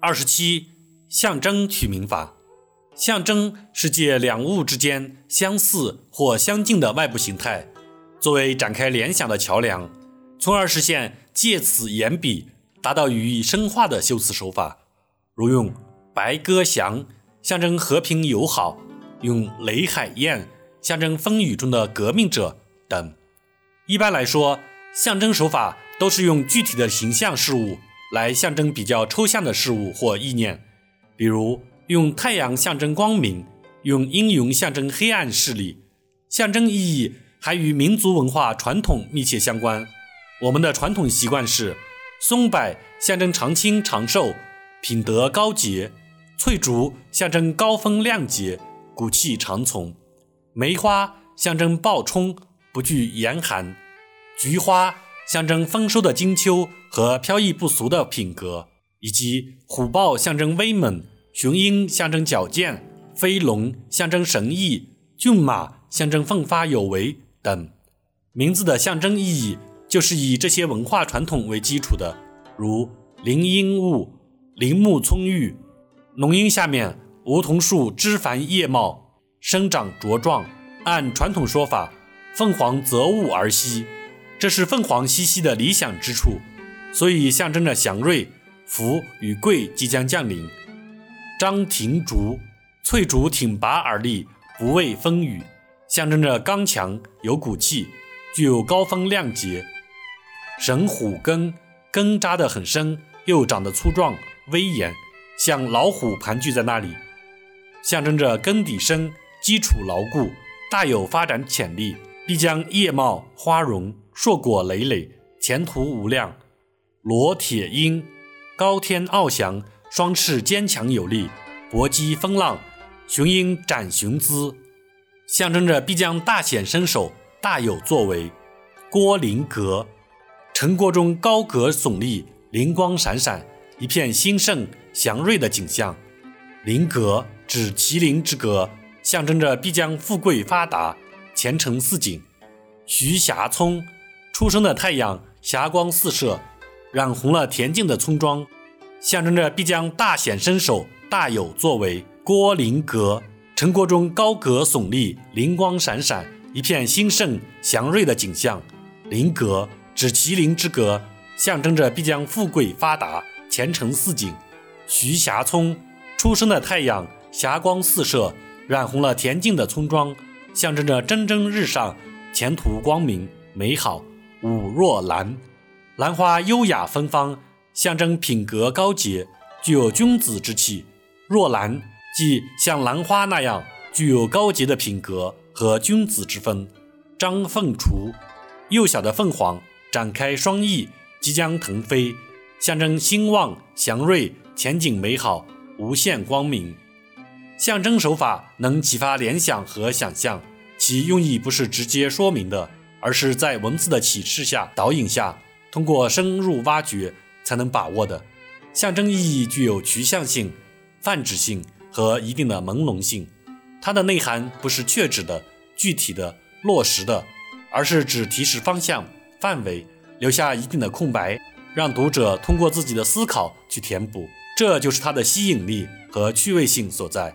二十七，象征取名法。象征是借两物之间相似或相近的外部形态，作为展开联想的桥梁，从而实现借此言比，达到语义深化的修辞手法。如用白鸽翔象征和平友好，用雷海燕象征风雨中的革命者等。一般来说，象征手法都是用具体的形象事物来象征比较抽象的事物或意念，比如。用太阳象征光明，用阴云象征黑暗势力，象征意义还与民族文化传统密切相关。我们的传统习惯是：松柏象征长青长寿、品德高洁；翠竹象征高风亮节、骨气长存；梅花象征暴冲不惧严寒；菊花象征丰收的金秋和飘逸不俗的品格；以及虎豹象征威猛。雄鹰象征矫健，飞龙象征神异，骏马象征奋发有为等。名字的象征意义就是以这些文化传统为基础的，如林荫雾，林木葱郁，浓荫下面梧桐树枝繁叶茂，生长茁壮。按传统说法，凤凰择物而栖，这是凤凰栖息的理想之处，所以象征着祥瑞、福与贵即将降临。张庭竹，翠竹挺拔而立，不畏风雨，象征着刚强有骨气，具有高风亮节。神虎根，根扎得很深，又长得粗壮威严，像老虎盘踞在那里，象征着根底深，基础牢固，大有发展潜力，必将叶茂花荣，硕果累累，前途无量。罗铁鹰，高天翱翔。双翅坚强有力，搏击风浪，雄鹰展雄姿，象征着必将大显身手，大有作为。郭林阁，城郭中高阁耸立，灵光闪闪，一片兴盛祥瑞的景象。林阁指麒麟之阁，象征着必将富贵发达，前程似锦。徐霞聪，初升的太阳，霞光四射，染红了恬静的村庄。象征着必将大显身手、大有作为。郭林阁，城郭中高阁耸立，灵光闪闪，一片兴盛祥瑞的景象。林阁指麒麟之阁，象征着必将富贵发达、前程似锦。徐霞村，初升的太阳，霞光四射，染红了恬静的村庄，象征着蒸蒸日上、前途光明美好。武若兰，兰花优雅芬芳。象征品格高洁，具有君子之气。若兰即像兰花那样具有高洁的品格和君子之风。张凤雏，幼小的凤凰展开双翼，即将腾飞，象征兴旺祥瑞，前景美好，无限光明。象征手法能启发联想和想象，其用意不是直接说明的，而是在文字的启示下、导引下，通过深入挖掘。才能把握的象征意义具有趋向性、泛指性和一定的朦胧性。它的内涵不是确指的、具体的、落实的，而是指提示方向、范围，留下一定的空白，让读者通过自己的思考去填补。这就是它的吸引力和趣味性所在。